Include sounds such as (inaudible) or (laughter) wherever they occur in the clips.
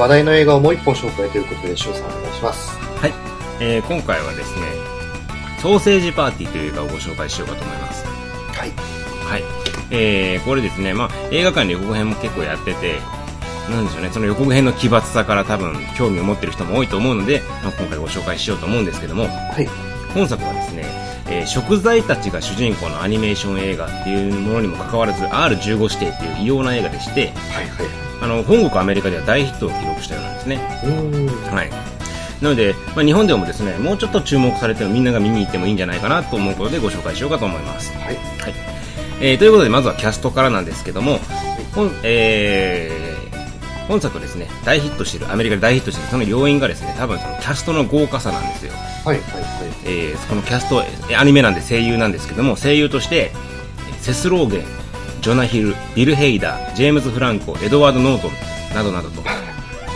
話題の映画をもう一本紹介ということで、翔さんお願いします。はい、えー今回はですねソーセージパーティーという映画をご紹介しようかと思いますはい。はい、えーこれですね、まあ、映画館で予告編も結構やっててなんでしょうねその予告編の奇抜さから多分興味を持ってる人も多いと思うので、まあ、今回ご紹介しようと思うんですけどもはい。本作はですね、えー食材たちが主人公のアニメーション映画っていうものにもかかわらず R15 指定っていう異様な映画でしてはい。はい。あの本国アメリカでは大ヒットを記録したようなんですね。はい。なので、まあ、日本でもですね、もうちょっと注目されてみんなが見に行ってもいいんじゃないかなと思うことでご紹介しようかと思います。はい。はい。えーということで、まずはキャストからなんですけども、本、えー、本作ですね、大ヒットしてる、アメリカで大ヒットしてる、その要因がですね、多分そのキャストの豪華さなんですよ。はい。はい。えーこのキャスト、えアニメなんで声優なんですけども、声優として、セスローゲン、ジョナヒル、ビル・ヘイダー、ジェームズ・フランコ、エドワード・ノートンなどなどと、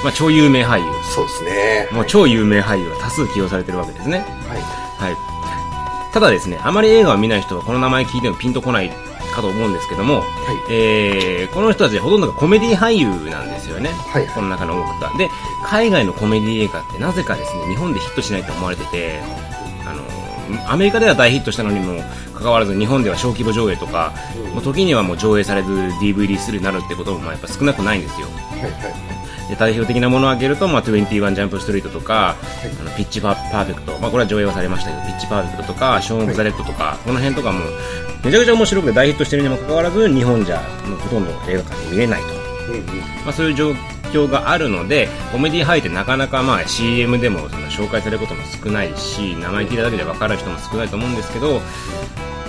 まあ、超有名俳優、そうですね。もう超有名俳優が多数起用されてるわけですね。はい。はい。ただですね、あまり映画を見ない人はこの名前聞いてもピンとこないかと思うんですけども、えー、この人たちほとんどがコメディ俳優なんですよね。はいこの中の多くが。で、海外のコメディ映画ってなぜかですね、日本でヒットしないと思われてて、アメリカでは大ヒットしたのにもかかわらず日本では小規模上映とか、もう時にはもう上映されず DVD スルーになるってこともまあやっぱ少なくないんですよ。はい。はい。で代表的なものを挙げると、まあ、21ジャンプストリートとか、あのピッチパーフェクト、まあ、これは上映はされましたけど、ピッチパーフェクトとか、ショーン・オブ・ザ・デッドとか、この辺とかも、めちゃくちゃ面白くて大ヒットしてるにもかかわらず、日本じゃもうほとんど映画館で見れないと。うんうん。まあ、そういう状況があるので、コメディ俳優ってなかなかまあ CM でもその紹介されることも少ないし、名前聞いただけで分かる人も少ないと思うんですけど、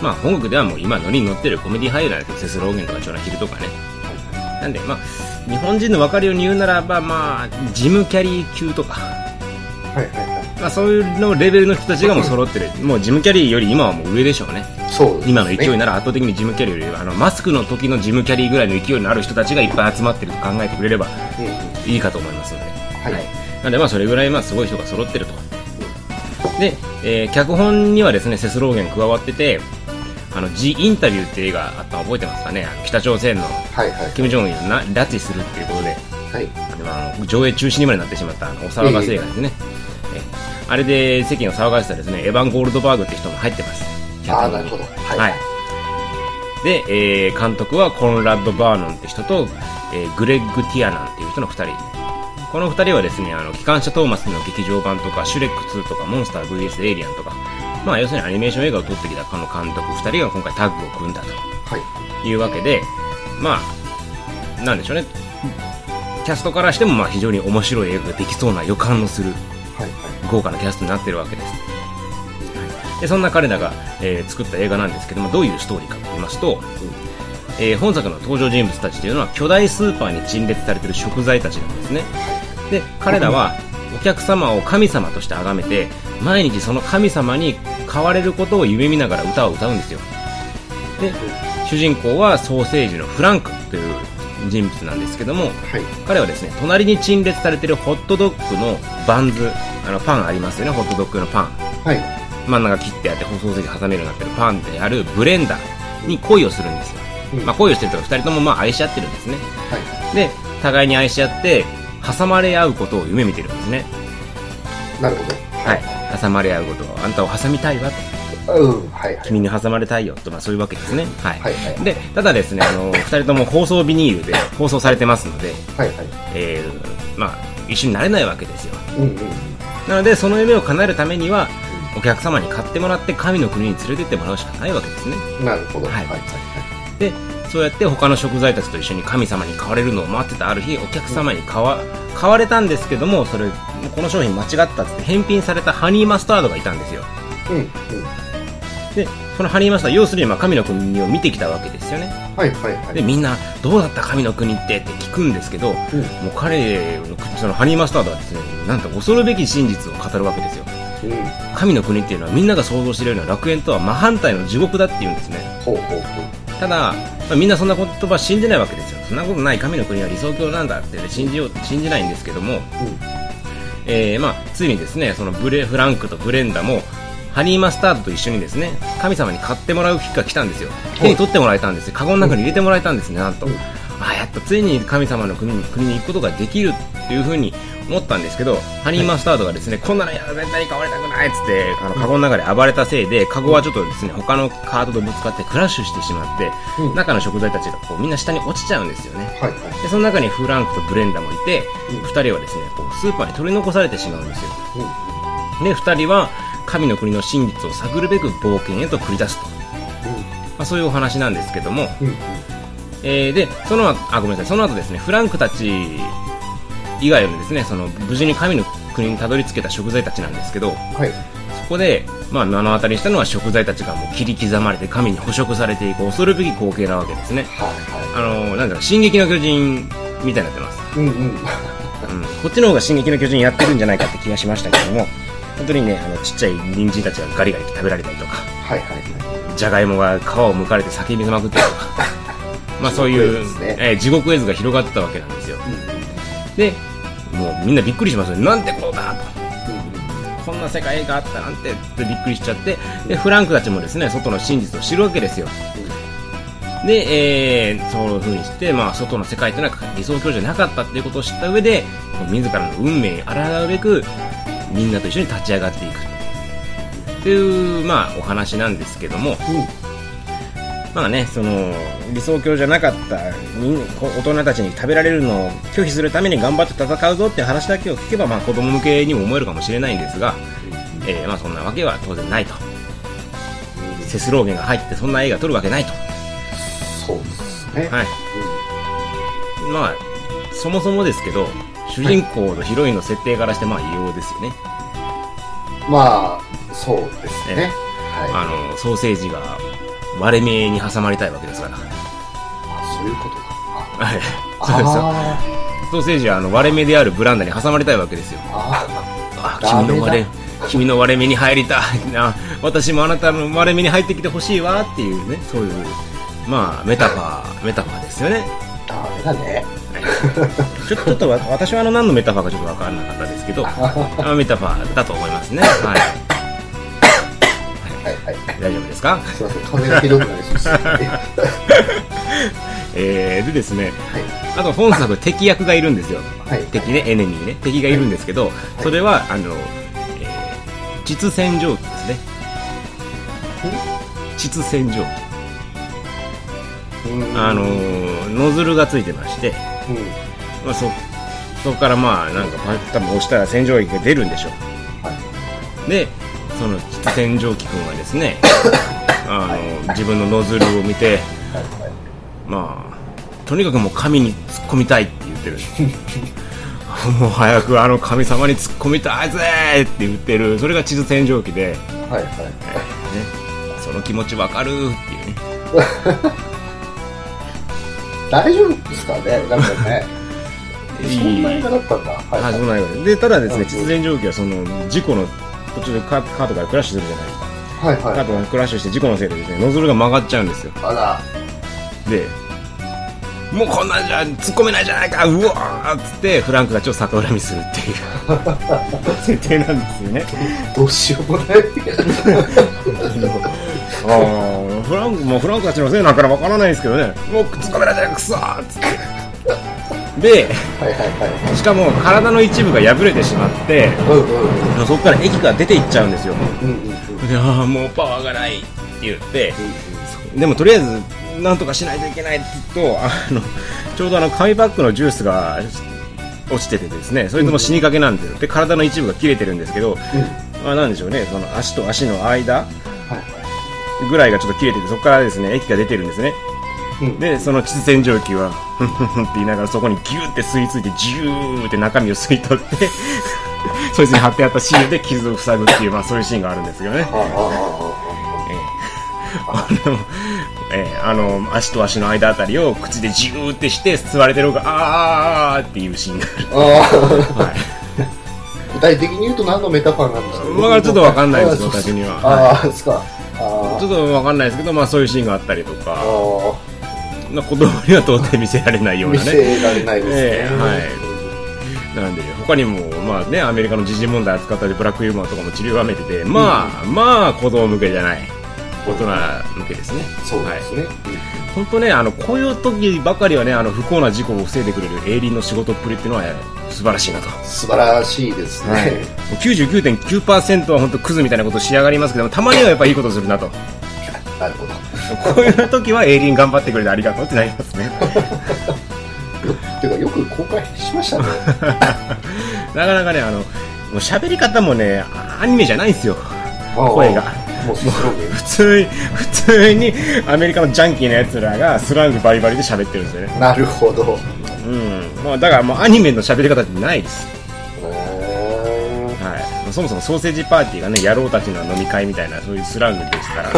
まあ、本国ではもう今ノリに乗ってるコメディ俳優なんですよ。セスローゲンとかジョナヒルとかね。なんで、まあ、日本人の分かるように言うならば、まあ、ジム・キャリー級とか、はい。はい。はい。まあ、そういうのレベルの人たちがもう揃ってる。もうジム・キャリーより今はもう上でしょうね。そうね。今の勢いなら圧倒的にジム・キャリーよりあのマスクの時のジム・キャリーぐらいの勢いのある人たちがいっぱい集まってると考えてくれれば。いいかと思いますので、はいなのでまあそれぐらいまあすごい人が揃ってるとで、えー脚本にはですねセスローゲン加わっててあの G インタビューっていう映画あったの覚えてますかね？北朝鮮のはい。はい。キム・ジョンウンをな拉致するっていうことではい。まあ、上映中止にまでなってしまったあのお騒がせ映画ですね、えあれで世間を騒がせたですねエヴァン・ゴールドバーグって人も入ってます脚本になるほど。はい、はい。で、えー監督はコンラッド・バーノンって人と、えーグレッグ・ティアナンっていう人の2人この2人はですねあの機関車トーマスの劇場版とかシュレック2とかモンスター VS エイリアンとかまあ要するにアニメーション映画を撮ってきたこの監督2人が今回タッグを組んだはい。というわけでまあなんでしょうねキャストからしてもまあ非常に面白い映画ができそうな予感のするはい。豪華なキャストになってるわけです、でそんな彼らが、えー作った映画なんですけどもどういうストーリーかと言いますと、えー本作の登場人物たちというのは巨大スーパーに陳列されている食材たちなんですねで彼らはお客様を神様として崇めて毎日その神様に変われることを夢見ながら歌を歌うんですよで主人公はソーセージのフランクという人物なんですけどもはい。彼はですね隣に陳列されているホットドッグのバンズあのパンありますよねホットドッグのパンはい。真ん中切ってあってソーセージ挟めるようになってるパンであるブレンダーに恋をするんですよ、うんまあ、恋をしてると2人ともまあ愛し合ってるんですねはい。で互いに愛し合って挟まれ合うことを夢見てるんですねなるほど。はい挟まれ合うことをあんたを挟みたいわうん。はい。はい。君に挟まれたいよと、まあ、そういうわけですねはい、はいはいでただですねあの2人とも放送ビニールで放送されてますので、はい。はい。えーまあ、一緒になれないわけですようんうん。なのでその夢を叶えるためにはお客様に買ってもらって神の国に連れてってもらうしかないわけですねなるほど。ははいい。はい。でそうやって他の食材たちと一緒に神様に買われるのを待ってたある日お客様に買わ買われたんですけどもそれこの商品間違ったって返品されたハニーマスタードがいたんですようん。うん。でそのハニーマスター要するにまあ神の国を見てきたわけですよねはい。はい。はい。でみんなどうだった神の国ってって聞くんですけど、もう彼の口そのハニーマスタードはですねなんと恐るべき真実を語るわけですようん。うん。神の国っていうのはみんなが想像しているような楽園とは真反対の地獄だって言うんですね。ただ、まあ、みんなそんな言葉信じないわけですよ。そんなことない神の国は理想郷なんだって、ね、信じよう信じないんですけども、えーまあ、ついにですねそのブレフランクとブレンダもハニーマスタードと一緒にですね神様に買ってもらう日が来たんですよ。手に取ってもらえたんですよ。カゴの中に入れてもらえたんですねなんと、あやっとついに神様の国に国に行くことができるっていうふうに思ったんですけどハニーマスタードがですね、こんなのやだ絶対に買われたくないっつってあのカゴの中で暴れたせいでカゴはちょっとですね他のカードとぶつかってクラッシュしてしまって、うん。中の食材たちがこうみんな下に落ちちゃうんですよね。はいはい。でその中にフランクとブレンダもいて、うん。2人はですねこうスーパーに取り残されてしまうんですよ。うん。で2人は神の国の真実を探るべく冒険へと繰り出すと、まあ、そういうお話なんですけども、うんうんえーでその後あごめんなさいその後ですねフランクたち以外のですねその無事に神の国にたどり着けた食材たちなんですけどはい。そこで、まあ、目の当たりにしたのは食材たちがもう切り刻まれて神に捕食されていく恐るべき光景なわけですねはいはあのなんだろう進撃の巨人みたいになってますい。うんうん。うん、こっちの方が「進撃の巨人」やってるんじゃないかって気がしましたけども本当にねあのちっちゃい人参たちがガリガリ食べられたりとかはいはいはい。じゃがいもが皮を剥かれて叫びまくってるとかまあそういう地獄絵図ですね。えー地獄絵図が広がってたわけなんですよ。うんでもうみんなびっくりしますよ。なんてことだと。うんこんな世界があったなんて。ってびっくりしちゃって。でフランクたちもですね外の真実を知るわけですよ。で、えー、そういう風にして、まあ、外の世界というのは理想郷じゃなかったっていうことを知った上で自らの運命に抗うべくみんなと一緒に立ち上がっていくっていう、まあ、お話なんですけども、うんまあね、その理想郷じゃなかった大人たちに食べられるのを拒否するために頑張って戦うぞって話だけを聞けば、まあ、子供向けにも思えるかもしれないんですが、えーまあ、そんなわけは当然ないと。セスローゲンが入ってそんな映画撮るわけないと、そうですね。はい。まあ、そもそもですけど主人公のヒロインの設定からしてまあ異様ですよね、うんまあ、そうですね。はあのソーセージが割れ目に挟まりたいわけですから。い。あ、そういうことか。はい。あそうですあソーセージはあの割れ目であるブランダに挟まれたいわけですよ。ー。ああ君の割れ君の割れ目に入りたい。な私もあなたの割れ目に入ってきてほしいわっていうねそういうまあメタファーメタファーですよね。ー、ダメだね。(laughs) ちょっとわ私はあの何のメタファーかちょっと分からなかったですけど (laughs) あメタファーだと思いますね。はい。大丈夫ですか？すいません、風がひどくなりそうです。は (laughs) えー、でですねい。あと本作敵役がいるんですよ。はい。敵ねエネミーね。敵がいるんですけどそれはあの、えー、膣洗浄機ですね。膣洗浄機うん。あのーノズルがついてまして、うん。まあ、そそこからまあなんかパ多分押したら洗浄液が出るんでしょはい。うでその膣洗浄機君はですねあの自分のノズルを見てはい。はい。まあとにかくもう神に突っ込みたいって言ってる。(laughs) もう早くあの神様に突っ込みたいぜって言ってる。それが地図洗浄機で、はいはい。ね、その気持ちわかるっていうね。(laughs) 大丈夫ですかね？なんかね。(laughs) そんな映画だったんだ。はいはい、そうなんよでただですね、実演蒸気はその事故の途中でカカートからクラッシュするじゃないですか、はいはい。カートがクラッシュして事故のせいでですねノズルが曲がっちゃうんですよあら。でもうこんなんじゃ突っ込めないじゃないかうわーっつってフランクたちを逆恨みするっていう (laughs) 設定なんですよねどうしようもない。(laughs) ああフランクもうフランクたちのせいなんからわからないですけどねもう突っ込めないじゃないかくそーっつってではいはいはしかも体の一部が破れてしまってい。うんうん。そこから液が出ていっちゃうんですよ。うん。うんああもうパワーがないって言ってでもとりあえずなんとかしないといけないって言うとあのちょうどあの紙パックのジュースが落ちててですねそれとも死にかけなんですよで体の一部が切れてるんですけど、まあ、なんでしょうねその足と足の間はいぐらいがちょっと切れててそこからですね液が出てるんですねうん。でその膣洗浄機はふんふんふんって言いながらそこにギューって吸い付いてジューって中身を吸い取って (laughs) そいつに貼ってあったシールで傷を塞ぐっていう、まあ、そういうシーンがあるんですよね。ああああの、えーあの、足と足の間あたりを口でジューってして吸われてる方が、あーっていうシーンがある。はい。具体的に言うと何のメタファーなんですか？まあちょっとわかんないですああ私には。ああ、ですか。ちょっとわかんないですけど、まあそういうシーンがあったりとあか、あ。まあ子供には到底見せられないよう見なね。せられないですね。ええはいなんで、他にも、まあね、アメリカの時事問題扱ったり、ブラックユーモアとかも治療をめてて、まあ、まあ子供向けじゃない。大人向けですねそうですね。本当ねあのこういう時ばかりはねあの不幸な事故を防いでくれるエイリンの仕事っぷりっていうのは素晴らしいなと素晴らしいですね。99.9%は本当クズみたいなことしやがりますけどもたまにはやっぱいいことするなと (laughs) なるほど。こういう時はエイリン頑張ってくれてありがとうってなりますね。ていうか、よく公開しましたね。(laughs) なかなかねあのもう喋り方もねアニメじゃないんですよ。声が。もう普通に普通にアメリカのジャンキーなやつらがスラングバリバリで喋ってるんですよね。なるほど。うん。まあだからもうアニメの喋り方ってないですそもそもソーセージパーティーがね野郎たちの飲み会みたいなそういうスラングですから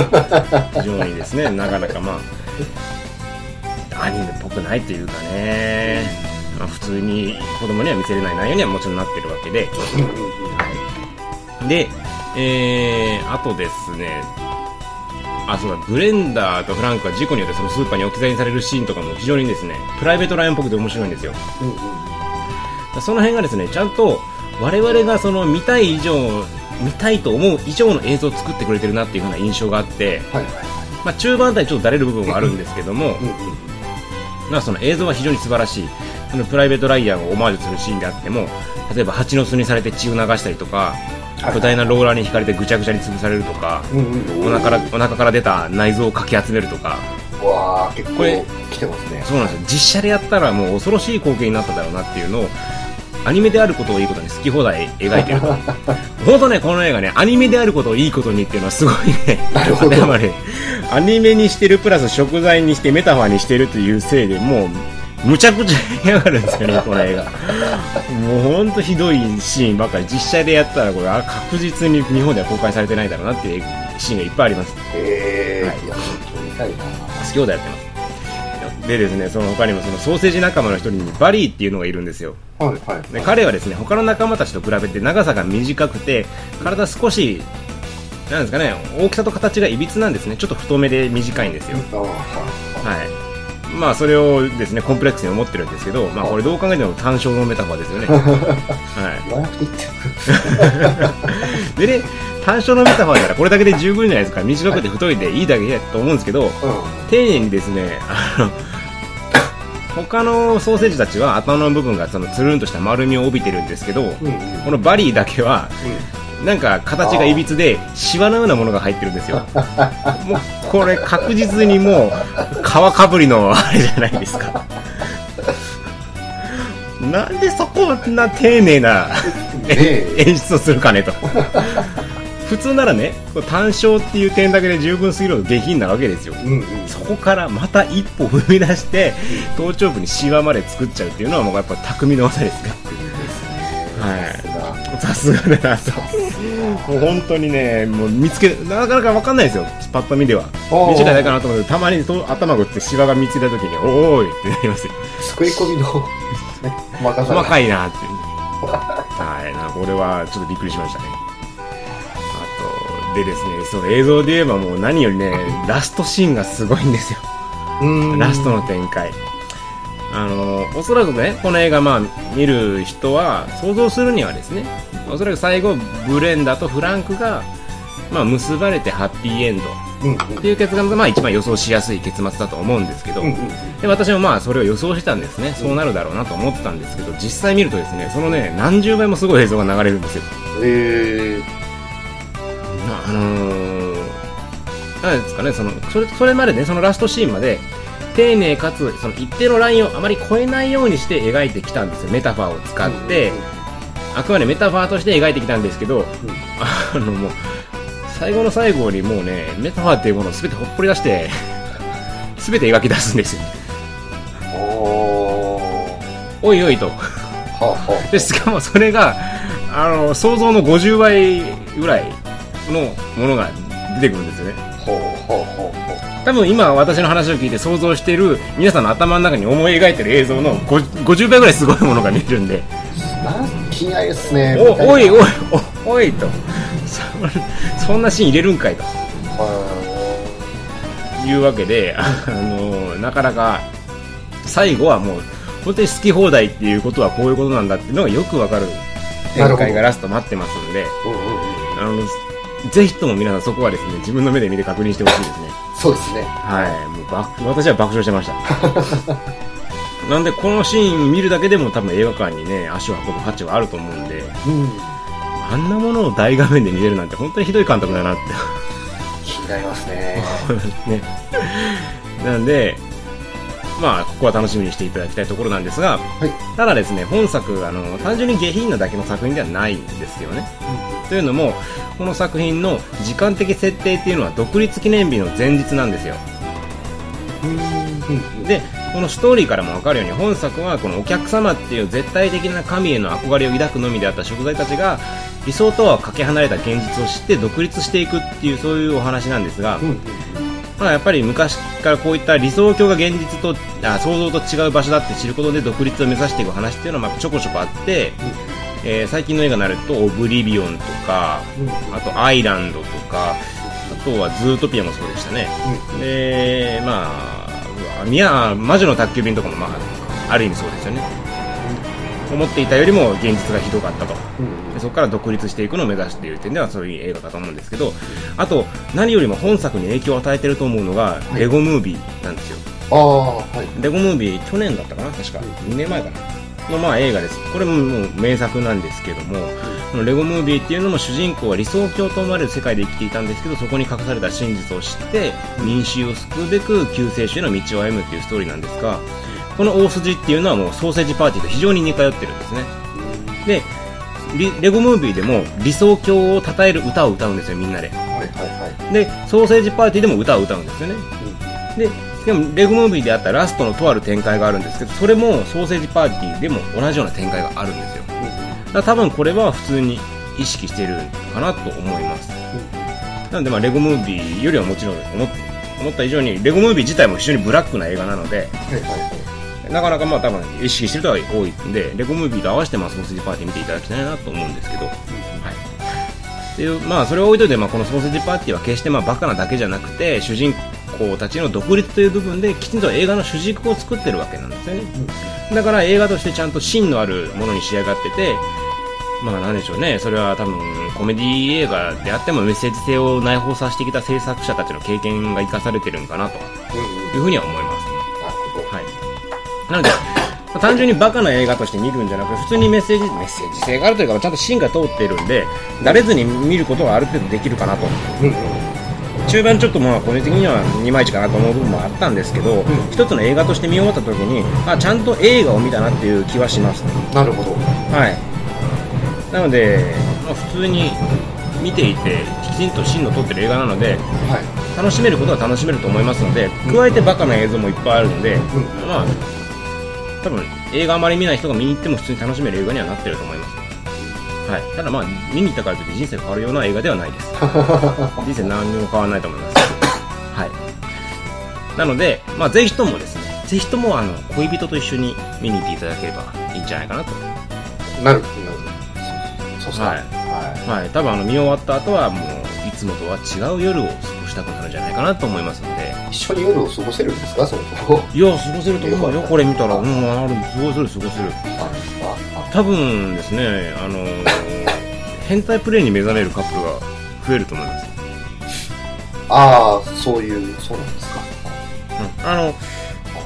(laughs) 非常にですねなかなかまあアニメっぽくないというかね、まあ、普通に子供には見せれない内容にはもちろんなってるわけで、はい、で、えー、あとですねあそうだブレンダとフランクが事故によってそのスーパーに置き去りにされるシーンとかも非常にですねプライベートライアンっぽくて面白いんですよ。うんうん。その辺がですねちゃんと我々がその見たい以上見たいと思う以上の映像を作ってくれてるなっていう風な印象があって、はいはいまあ、中盤あたりちょっとだれる部分はあるんですけども、うんうんまあ、その映像は非常に素晴らしい。そのプライベートライアンをオマージュするシーンであっても例えば蜂の巣にされて血を流したりとかはい巨大なローラーに引かれてぐちゃぐちゃに潰されるとかうんうんお腹からお腹から出た内臓をかき集めるとか。わあ結構来てますね。そうなんですよ。実写でやったらもう恐ろしい光景になっただろうなっていうのをアニメであることをいいことに好き放題描いてると。本当ねこの映画ねアニメであることをいいことにっていうのはすごいね。なるほど。当てはまるアニメにしてるプラス食材にしてメタファーにしてるというせいでもうむちゃくちゃ嫌がるんですよねこの映画。(laughs) もう本当ひどいシーンばっかり。実写でやったらこれあ確実に日本では公開されてないだろうなっていうシーンがいっぱいあります。はい。ええいや本当に見たいな。好き放題やってますでですねその他にもそのソーセージ仲間の一人にバリーっていうのがいるんですよ。はいはい。で彼はですね他の仲間たちと比べて長さが短くて体少しなんですかね大きさと形がいびつなんですね。ちょっと太めで短いんですよ。ははい。まあそれをですねコンプレックスに思ってるんですけどまあこれどう考えても単勝のメタファーですよね。(laughs) はい。(laughs) でね単勝のメタファーならこれだけで十分じゃないですか。短くて太いでいいだけやと思うんですけどう丁寧にですねあの他のソーセージたちは頭の部分がそのつるんとした丸みを帯びてるんですけどんうんうん。このバリーだけはなんか形がいびつでシワのようなものが入ってるんですよ。(laughs) もうこれ確実にもう皮かぶりのあれじゃないですか。なんでそこんな丁寧なねえ。(laughs) 演出をするかねと普通ならね単勝っていう点だけで十分すぎるほど下品なわけですよ。うんうん。そこからまた一歩踏み出して頭頂部にシワまで作っちゃうっていうのはもうやっぱ匠の技ですね。はい。さすがだなと。もう本当にねもう見つけなかなか分かんないですよ。パッと見では。短いかなと思うけどたまにと頭が打ってシワが見つけた時におーいってなりますよ。作り込みの (laughs) ね細かさが細かいなっていう。はい。これはちょっとびっくりしましたねでですねその映像で言えばもう何よりねラストシーンがすごいんですよ。うん。ラストの展開。あのおそらくねこの映画まあ見る人は想像するにはですねおそらく最後ブレンダとフランクが、まあ、結ばれてハッピーエンド。っていう結末がまあ一番予想しやすい結末だと思うんですけど、で私もまあそれを予想してたんですね。そうなるだろうなと思ってたんですけど実際見るとですねそのね何十倍もすごい映像が流れるんですよ。えあのー、なんですかねそのそれそれまでねそのラストシーンまで丁寧かつその一定のラインをあまり超えないようにして描いてきたんですよメタファーを使って、あくまでメタファーとして描いてきたんですけど、あのもう最後の最後にもうねメタファーっていうものを全てほっぽり出して全て描き出すんですよ。おいおいと。でしかもそれがあの想像の50倍ぐらいのものが出てくるんですよね。多分今私の話を聞いて想像している皆さんの頭の中に思い描いてる映像の50 50倍ぐらいすごいものが見えるんで。気になりですね。おおいおいいおおいと。そ (laughs) そんなシーン入れるんかいと。い。うわけであのなかなか最後はもう本当に好き放題っていうことはこういうことなんだっていうのがよくわかる展開がラスト待ってますんで。うんうんうん。あのぜひとも皆さんそこはですね、自分の目で見て確認してほしいですね。そうですね。はい。もう爆私は爆笑してました。(laughs) なんで、このシーン見るだけでも多分映画館にね、足を運ぶ価値はあると思うんで、うん。あんなものを大画面で見れるなんて本当にひどい監督だなって。気になりますね。(laughs) ね。なんで、まあ、ここは楽しみにしていただきたいところなんですが、はい。ただですね、本作、あの、単純に下品なだけの作品ではないんですよね。というのも、この作品の時間的設定っていうのは独立記念日の前日なんですよ。うん。うん。で、このストーリーからもわかるように、本作はこのお客様っていう絶対的な神への憧れを抱くのみであった食材たちが、理想とはかけ離れた現実を知って独立していくっていうそういうお話なんですが、うん。うん。まあ、やっぱり昔からこういった理想郷が現実とあ想像と違う場所だって知ることで独立を目指していく話っていうのはまあちょこちょこあって、えー最近の映画になると「オブリビオン」とかうん。あと「アイランド」とかあとは「ズートピア」もそうでしたね。でまあ魔女の宅急便とかもまあある意味そうですよね思っていたよりも現実がひどかったと。うん。でそこから独立していくのを目指している点ではそういう映画かと思うんですけどあと何よりも本作に影響を与えていると思うのが、い。レゴムービーなんですよ。ああ、はい。レゴムービー去年だったかな？確か。2年前かな。のまあ映画です。これももう名作なんですけどもこのレゴムービーっていうのも主人公は理想郷と思われる世界で生きていたんですけどそこに隠された真実を知って民衆を救うべく救世主への道を歩むっていうストーリーなんですがこの大筋っていうのはもうソーセージパーティーと非常に似通ってるんですね。でリレゴムービーでも理想郷を称える歌を歌うんですよみんなで。はいはいはい。でソーセージパーティーでも歌を歌うんですよね。ででもレゴムービーであったラストのとある展開があるんですけどそれもソーセージパーティーでも同じような展開があるんですよ。だ多分これは普通に意識してるかなと思います。なのでまあレゴムービーよりはもちろん思っ思った以上にレゴムービー自体も非常にブラックな映画なのではいはいはい。なかなかまあ多分意識してる人が多いんでレゴムービーと合わせてまあソーセージパーティー見ていただきたいなと思うんですけど。はい。まあそれを置いといて、まあ、このソーセージパーティーは決してまあバカなだけじゃなくて主人公たちの独立という部分できちんと映画の主軸を作ってるわけなんですよね。だから映画としてちゃんと芯のあるものに仕上がっててまあなんでしょうね。それは多分コメディ映画であってもメッセージ性を内包させてきた制作者たちの経験が生かされてるんかなと。いうふうには思います。なので、まあ単純にバカな映画として見るんじゃなくて、普通にメッセージ、メッセージ性があるというか、ちゃんと芯が通っているんで、慣れずに見ることはある程度できるかなと。うん。うん。中盤ちょっとまあ、個人的には2枚いちかなと思う部分もあったんですけど、一つの映画として見終わった時に、あ、ちゃんと映画を見たなっていう気はします。なるほど。はい。なので、まあ、普通に見ていて、きちんと芯の通ってる映画なので、はい。楽しめることは楽しめると思いますので、加えてバカな映像もいっぱいあるので、んまあ、多分映画あまり見ない人が見に行っても普通に楽しめる映画にはなってると思います。はい。ただまあ、見に行ったからといって人生変わるような映画ではないです。(laughs) 人生何にも変わらないと思います。はい。なので、まあ、ぜひともですね、ぜひともあの、恋人と一緒に見に行っていただければいいんじゃないかなと。なるほど。そうそう。はいははい。多分あの、見終わった後はもう、いつもとは違う夜を過ごしたくなるんじゃないかなと思いますので、い。一緒に夜を過ごせるんですか？そのといや、過ごせると思うよ、これ見たら。うん、ある、過ごせる、過ごせる。あ多分ですね、あのー (laughs) 変態プレイに目覚めるカップルが増えると思います。ああ、そういう、そうなんですか。うん、あの、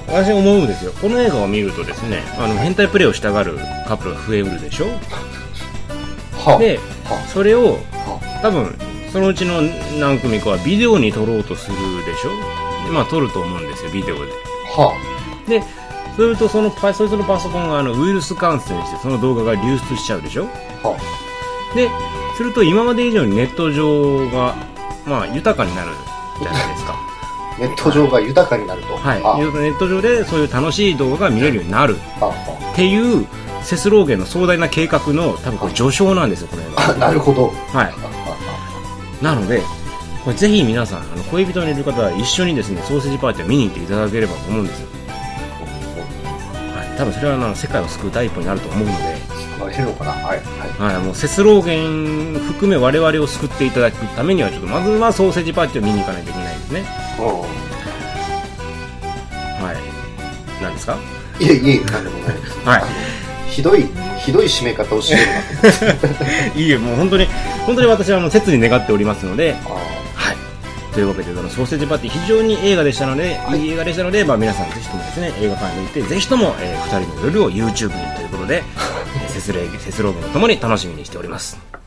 私思うんですよ。この映画を見るとですね、あの、変態プレイをしたがるカップルが増えるでしょ？はあ。で、はそれを、多分、そのうちの何組かはビデオに撮ろうとするでしょ？でまあ撮ると思うんですよ、ビデオで。あ。はで、するとそのパ、そいつのパソコンがあのウイルス感染してその動画が流出しちゃうでしょ？あ。はで、すると今まで以上にネット上が、まあ、豊かになるじゃないですか。あ。(laughs) ネット上が豊かになると。はい。あネット上でそういう楽しい動画が見れるようになるあ。っていう、セスローゲンの壮大な計画の多分これ序章なんですよ、これあ。あ、なるほど。が。はい。ああなので、これぜひ皆さん、あの恋人にいる方は一緒にですね、ソーセージパーティーを見に行っていただければと思うんですよ。はい。多分それはあの世界を救う第一歩になると思うので、救われるのかな？はい。はい。はい、もうセスローゲン含め我々を救っていただくためには、ちょっとまずはソーセージパーティーを見に行かないといけないですね。うはい。何ですか？ん。いえいえ、なんでもないです。はい。ひどい、ひどい締め方をしてる (laughs) いいえ、もう本当に、本当に私はもう切に願っておりますので。というわけで、あの、ソーセージパーティー非常に映画でしたので、はいい、い映画でしたので、まあ皆さんぜひともですね、映画館に行って、ぜひとも、えー二人の夜を YouTube にということで、(laughs) えーセスレー、セスローゲンとともに楽しみにしております。